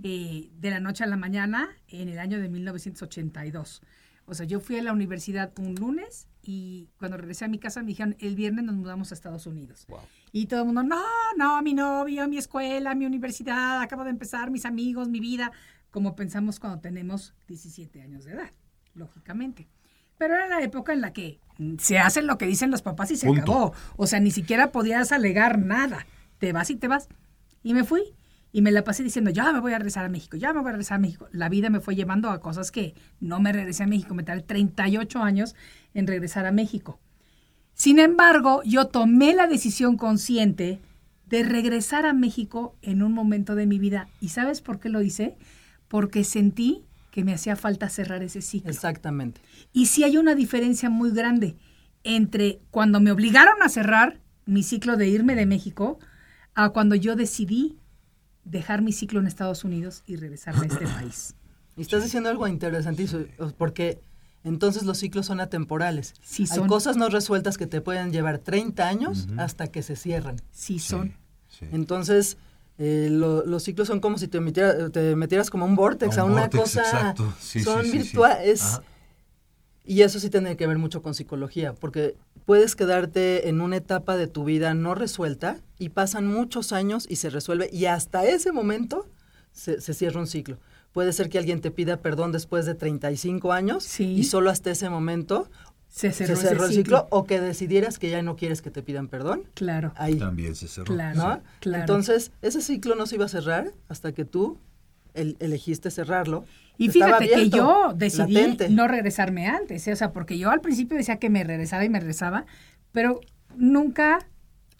eh, de la noche a la mañana, en el año de 1982. O sea, yo fui a la universidad un lunes y cuando regresé a mi casa me dijeron, el viernes nos mudamos a Estados Unidos. Wow. Y todo el mundo, no, no, mi novio, mi escuela, mi universidad, acabo de empezar, mis amigos, mi vida, como pensamos cuando tenemos 17 años de edad, lógicamente. Pero era la época en la que se hace lo que dicen los papás y se Punto. acabó. O sea, ni siquiera podías alegar nada. Te vas y te vas. Y me fui. Y me la pasé diciendo, ya me voy a regresar a México, ya me voy a regresar a México. La vida me fue llevando a cosas que no me regresé a México. Me tardé 38 años en regresar a México. Sin embargo, yo tomé la decisión consciente de regresar a México en un momento de mi vida. ¿Y sabes por qué lo hice? Porque sentí que me hacía falta cerrar ese ciclo. Exactamente. Y sí hay una diferencia muy grande entre cuando me obligaron a cerrar mi ciclo de irme de México a cuando yo decidí dejar mi ciclo en Estados Unidos y regresar a este país. Y estás diciendo algo interesantísimo, porque entonces los ciclos son atemporales. Sí, Hay son. cosas no resueltas que te pueden llevar 30 años hasta que se cierran. Sí son. Sí. Entonces, eh, lo- los ciclos son como si te, metiera- te metieras como un vortex A a, un una vórtex, cosa. exacto. Sí, son sí, sí, sí. virtuales. Y eso sí tiene que ver mucho con psicología, porque puedes quedarte en una etapa de tu vida no resuelta y pasan muchos años y se resuelve. Y hasta ese momento se, se cierra un ciclo. Puede ser que alguien te pida perdón después de 35 años Sí. y solo hasta ese momento Se se cerró, cerró, ese el ciclo o que decidieras que ya no quieres que te pidan perdón. Claro, Ahí. También se cerró. claro, ¿no? claro. Entonces, ese ciclo no se iba a cerrar hasta que tú el- elegiste cerrarlo. Y Estaba fíjate que yo decidí latente. no regresarme antes, ¿eh? o sea, porque yo al principio decía que me regresaba y me regresaba, pero nunca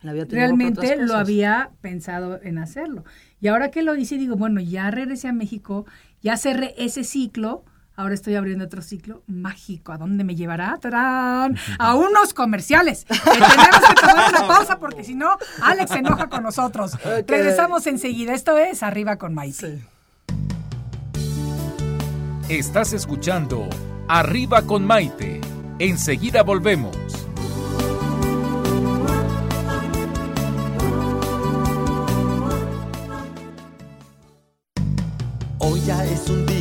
realmente lo había pensado en hacerlo. Y ahora que lo hice, digo, bueno, ya regresé a México, ya cerré ese ciclo, ahora estoy abriendo otro ciclo mágico. ¿A dónde me llevará? ¡Tarán! A unos comerciales. Que tenemos que tomar una pausa porque si no, Alex se enoja con nosotros. Regresamos enseguida. Esto es Arriba con Maite. Sí. Estás escuchando Arriba con Maite. Enseguida volvemos. Hoy ya es un día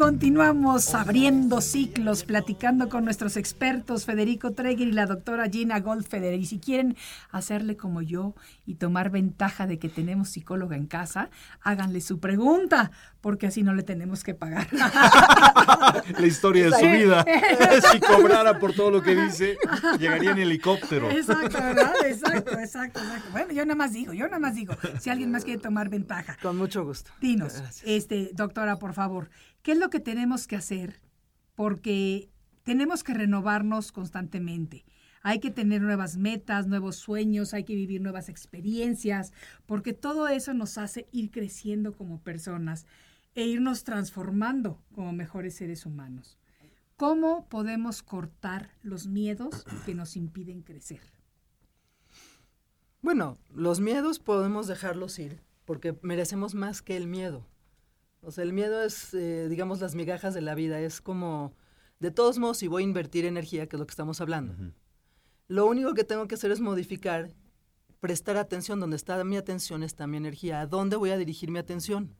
continuamos abriendo ciclos, platicando con nuestros expertos Federico Treger y la doctora Gina Goldfeder. Y si quieren hacerle como yo y tomar ventaja de que tenemos psicóloga en casa, háganle su pregunta, porque así no le tenemos que pagar. La historia de su vida. si cobrara por todo lo que dice, llegaría en helicóptero. Exacto, ¿verdad? Exacto, exacto, exacto. Bueno, yo nada más digo, yo nada más digo, si alguien más quiere tomar ventaja. Con mucho gusto. Dinos, Gracias. este, doctora, por favor, ¿qué es lo que tenemos que hacer? Porque tenemos que renovarnos constantemente. Hay que tener nuevas metas, nuevos sueños, hay que vivir nuevas experiencias, porque todo eso nos hace ir creciendo como personas e irnos transformando como mejores seres humanos. ¿Cómo podemos cortar los miedos que nos impiden crecer? Bueno, los miedos podemos dejarlos ir, porque merecemos más que el miedo. O sea, el miedo es, eh, digamos, las migajas de la vida. Es como, de todos modos, si voy a invertir energía, que es lo que estamos hablando, lo único que tengo que hacer es modificar, prestar atención. Donde está mi atención está mi energía. ¿A dónde voy a dirigir mi atención?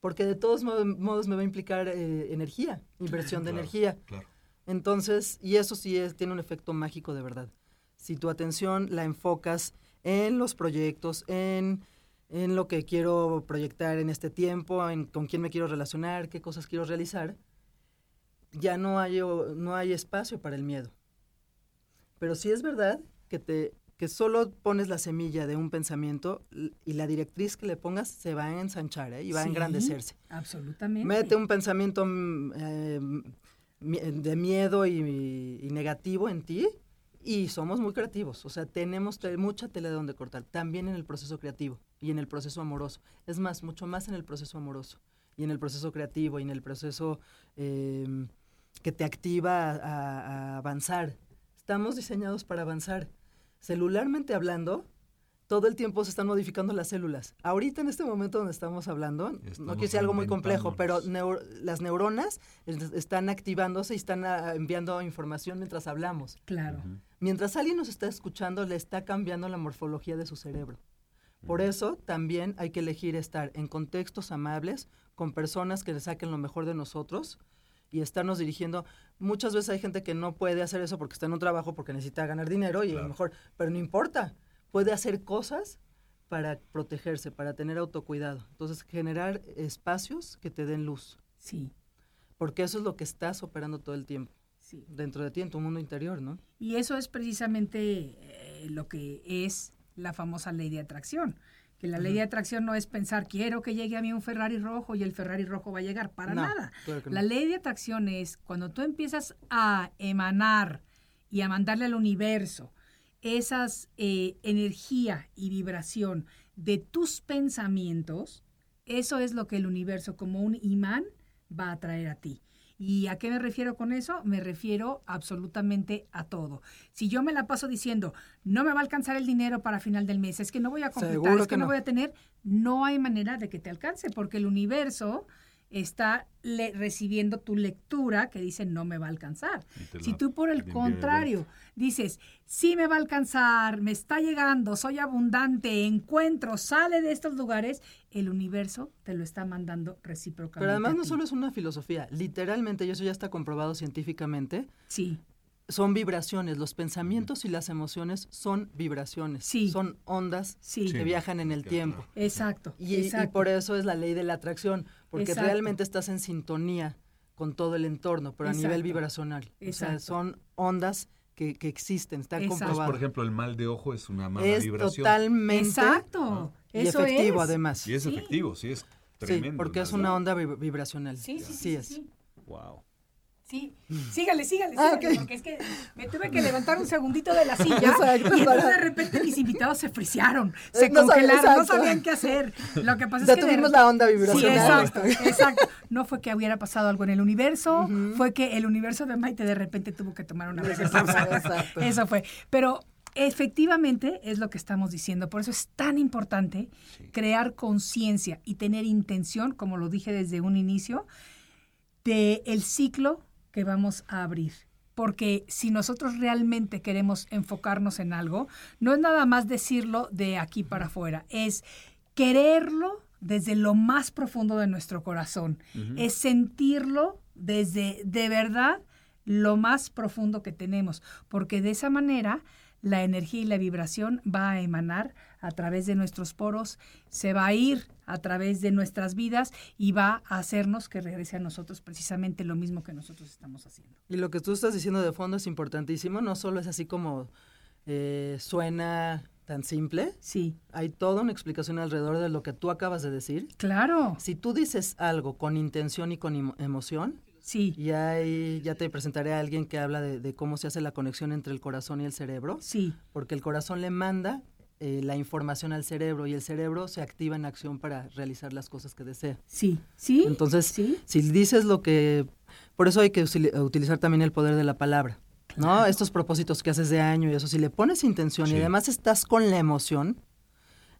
Porque de todos mo- modos me va a implicar eh, energía, inversión de Claro, energía. claro. Entonces, y eso sí es, tiene un efecto mágico de verdad. Si tu atención la enfocas en los proyectos, en, en lo que quiero proyectar en este tiempo, en con quién me quiero relacionar, qué cosas quiero realizar, ya no hay, no hay espacio para el miedo. Pero sí es verdad que, te, que solo pones la semilla de un pensamiento y la directriz que le pongas se va a ensanchar ¿eh? y va a Sí, engrandecerse. Absolutamente. Mete un pensamiento mm, eh, de miedo y, y negativo en ti y somos muy creativos. O sea, tenemos te- mucha tela de donde cortar. También en el proceso creativo y en el proceso amoroso. Es más, mucho más en el proceso amoroso y en el proceso creativo y en el proceso eh, que te activa a, avanzar. Estamos diseñados para avanzar. Celularmente hablando, todo el tiempo se están modificando las células. Ahorita en este momento donde estamos hablando, no quiero decir algo muy complejo, pero neur- las neuronas es- están activándose y están ah, enviando información mientras hablamos. Claro. Mientras alguien nos está escuchando, le está cambiando la morfología de su cerebro. Por eso también hay que elegir estar en contextos amables, con personas que le saquen lo mejor de nosotros y estarnos dirigiendo. Muchas veces hay gente que no puede hacer eso porque está en un trabajo, porque necesita ganar dinero y a lo mejor, pero no importa, puede hacer cosas para protegerse, para tener autocuidado. Entonces, generar espacios que te den luz, Sí, porque eso es lo que estás operando todo el tiempo sí. dentro de ti, en tu mundo interior, ¿no? Y eso es precisamente eh, lo que es la famosa ley de atracción. Que la ley de atracción no es pensar, quiero que llegue a mí un Ferrari rojo y el Ferrari rojo va a llegar, para No, nada. claro La ley de atracción es cuando tú empiezas a emanar y a mandarle al universo esas eh, energía y vibración de tus pensamientos, eso es lo que el universo como un imán va a traer a ti. ¿Y a qué me refiero con eso? Me refiero absolutamente a todo. Si yo me la paso diciendo, no me va a alcanzar el dinero para final del mes, es que no voy a completar, Seguro es que, que no no. voy a tener, no hay manera de que te alcance, porque el universo está le- recibiendo tu lectura que dice no me va a alcanzar. Y Si tú por el contrario dices, sí me va a alcanzar, me está llegando, soy abundante, encuentro, sale de estos lugares, el universo te lo está mandando recíprocamente. Pero además no solo es una filosofía, literalmente, y eso ya está comprobado científicamente, Sí, son vibraciones. Los pensamientos y las emociones son vibraciones. Sí. Son ondas Sí. que Sí. viajan en el tiempo. exacto. Y, y exacto. por eso es la ley de la atracción, porque Exacto. realmente estás en sintonía con todo el entorno, pero a nivel Exacto. vibracional. O sea, son ondas que, que existen, están Exacto. Entonces, comprobadas. por ejemplo, el mal de ojo es una mala es vibración. totalmente Exacto. y Eso efectivo es. además. Y es Sí. efectivo, sí, es Sí, tremendo. porque el es una onda vib- vibracional. Sí, sí, sí. Sí, es. sí. Wow. Sí, sígale, sígale, Ah, sígale, porque es que me tuve que levantar un segundito de la silla Exacto, y entonces de repente mis invitados se frisearon, se Eh, sabía- congelaron, no sabían qué hacer. Lo que pasa es que de repente- la onda Sí, vibracional. exacto, exacto. No fue que hubiera pasado algo en el universo, fue que el universo de Maite de repente tuvo que tomar una breve pausa. Eso fue. Pero efectivamente es lo que estamos diciendo. Por eso es tan importante crear conciencia y tener intención, como lo dije desde un inicio, de el ciclo que vamos a abrir. Porque si nosotros realmente queremos enfocarnos en algo, no es nada más decirlo de aquí para afuera, es quererlo desde lo más profundo de nuestro corazón, es sentirlo desde de verdad lo más profundo que tenemos, porque de esa manera la energía y la vibración va a emanar a través de nuestros poros, se va a ir a través de nuestras vidas y va a hacernos que regrese a nosotros precisamente lo mismo que nosotros estamos haciendo. Y lo que tú estás diciendo de fondo es importantísimo, no solo es así como eh, suena tan simple, Sí, hay toda una explicación alrededor de lo que tú acabas de decir. claro, Si tú dices algo con intención y con emo- emoción, sí, y ahí ya te presentaré a alguien que habla de, de cómo se hace la conexión entre el corazón y el cerebro, sí, porque el corazón le manda eh, la información al cerebro y el cerebro se activa en acción para realizar las cosas que desea. sí, sí. Entonces, sí, si dices lo que... Por eso hay que utilizar también el poder de la palabra. ¿no? Estos propósitos que haces de año y eso, si le pones intención y además estás con la emoción,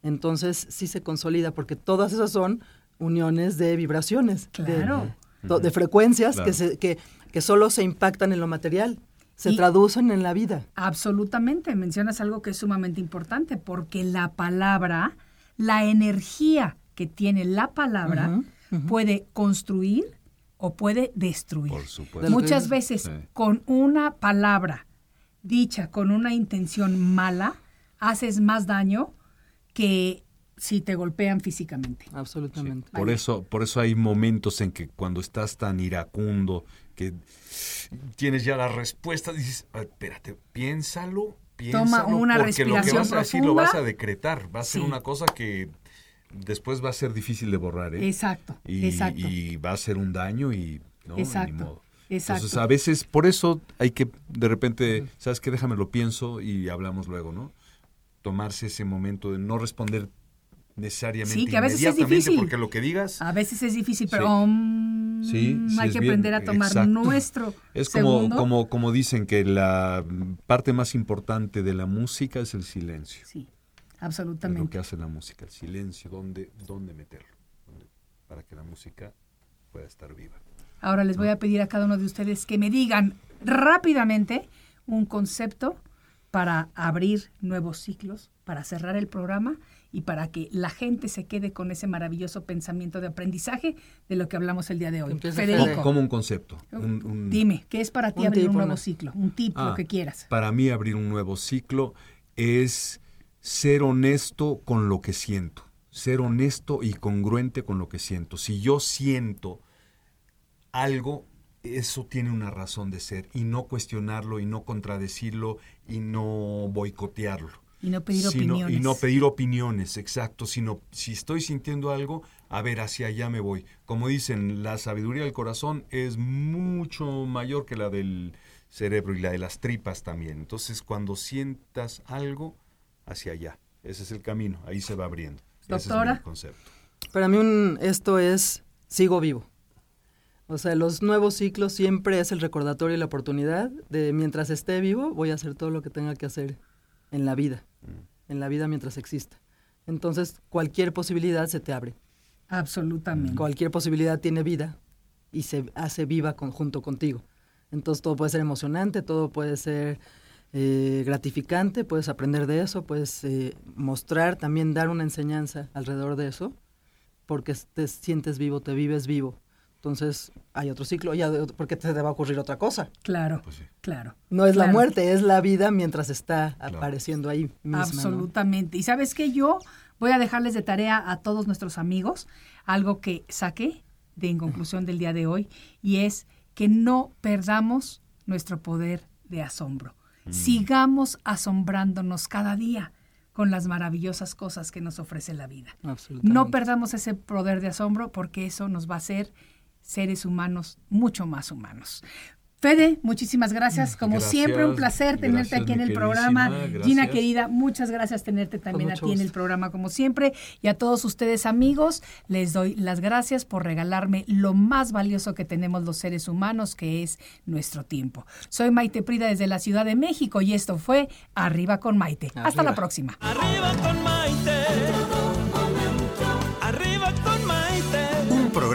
entonces sí se consolida, porque todas esas son uniones de vibraciones, de- Claro. de, frecuencias Claro. que, se, que, que solo se impactan en lo material, se Y- traducen en la vida. Absolutamente, mencionas algo que es sumamente importante, porque la palabra, la energía que tiene la palabra, puede construir o puede destruir. Por supuesto. Muchas veces Sí. con una palabra dicha con una intención mala, haces más daño que si te golpean físicamente. Absolutamente. Por eso, por eso hay momentos en que cuando estás tan iracundo, que tienes ya la respuesta, dices, "Ah, espérate, piénsalo, piénsalo, una porque lo que vas a decir lo vas a decretar, va a ser Sí. una cosa que después va a ser difícil de borrar, ¿eh? Exacto, y, exacto. y va a ser un daño y no, Exacto, ni modo. exacto. Entonces, a veces, por eso hay que, de repente, ¿sabes qué? Déjame lo pienso y hablamos luego, ¿no? Tomarse ese momento de no responder necesariamente Sí, que a veces es difícil. porque lo que digas A veces es difícil, pero Sí. mm, Sí, sí, hay es que bien, aprender a tomar exacto. nuestro es como, segundo. como, como dicen que la parte más importante de la música es el silencio. Sí, Es lo absolutamente. que hace la música, el silencio, dónde, dónde meterlo, dónde- para que la música pueda estar viva. Ahora les voy a pedir a cada uno de ustedes que me digan rápidamente un concepto para abrir nuevos ciclos, para cerrar el programa y para que la gente se quede con ese maravilloso pensamiento de aprendizaje de lo que hablamos el día de hoy. Federico, Fede. Como un concepto. un- un- dime, ¿qué es para ti Un abrir un nuevo una- ciclo? Un tip, Ah, lo que quieras. Para mí abrir un nuevo ciclo es ser honesto con lo que siento, ser honesto y congruente con lo que siento. Si yo siento algo, eso tiene una razón de ser y no cuestionarlo y no contradecirlo y no boicotearlo. Y no pedir Sino- opiniones. Y no pedir opiniones, exacto, sino si estoy sintiendo algo, a ver, hacia allá me voy. Como dicen, la sabiduría del corazón es mucho mayor que la del cerebro y la de las tripas también. Entonces, cuando sientas algo, hacia allá. Ese es el camino, ahí se va abriendo. Ese es Doctora. mi concepto. Para mí un, esto es sigo vivo. O sea, los nuevos ciclos siempre es el recordatorio y la oportunidad de mientras esté vivo voy a hacer todo lo que tenga que hacer en la vida, en la vida mientras exista. Entonces, cualquier posibilidad se te abre. Absolutamente. Cualquier posibilidad tiene vida y se hace viva con- junto contigo. Entonces, todo puede ser emocionante, todo puede ser eh, gratificante, puedes aprender de eso, puedes eh, mostrar, también dar una enseñanza alrededor de eso, porque te sientes vivo, te vives vivo. Entonces, hay otro ciclo, ya de- porque te, te va a ocurrir otra cosa. Claro, Pues sí. claro. No es la muerte, es la vida mientras está apareciendo ahí misma. ¿no? Absolutamente. Y sabes que yo voy a dejarles de tarea a todos nuestros amigos algo que saqué de en conclusión del día de hoy y es que no perdamos nuestro poder de asombro. Sigamos asombrándonos cada día con las maravillosas cosas que nos ofrece la vida. Absolutamente. No perdamos ese poder de asombro porque eso nos va a hacer seres humanos mucho más humanos. Fede, muchísimas gracias. Como Gracias, siempre, un placer tenerte gracias, aquí en el programa. Gina, querida, muchas gracias tenerte también a mucho ti en el programa como siempre. Y a todos ustedes amigos, les doy las gracias por regalarme lo más valioso que tenemos los seres humanos, que es nuestro tiempo. Soy Maite Prida desde la Ciudad de México y esto fue Arriba con Maite. Hasta la próxima. Arriba con Maite.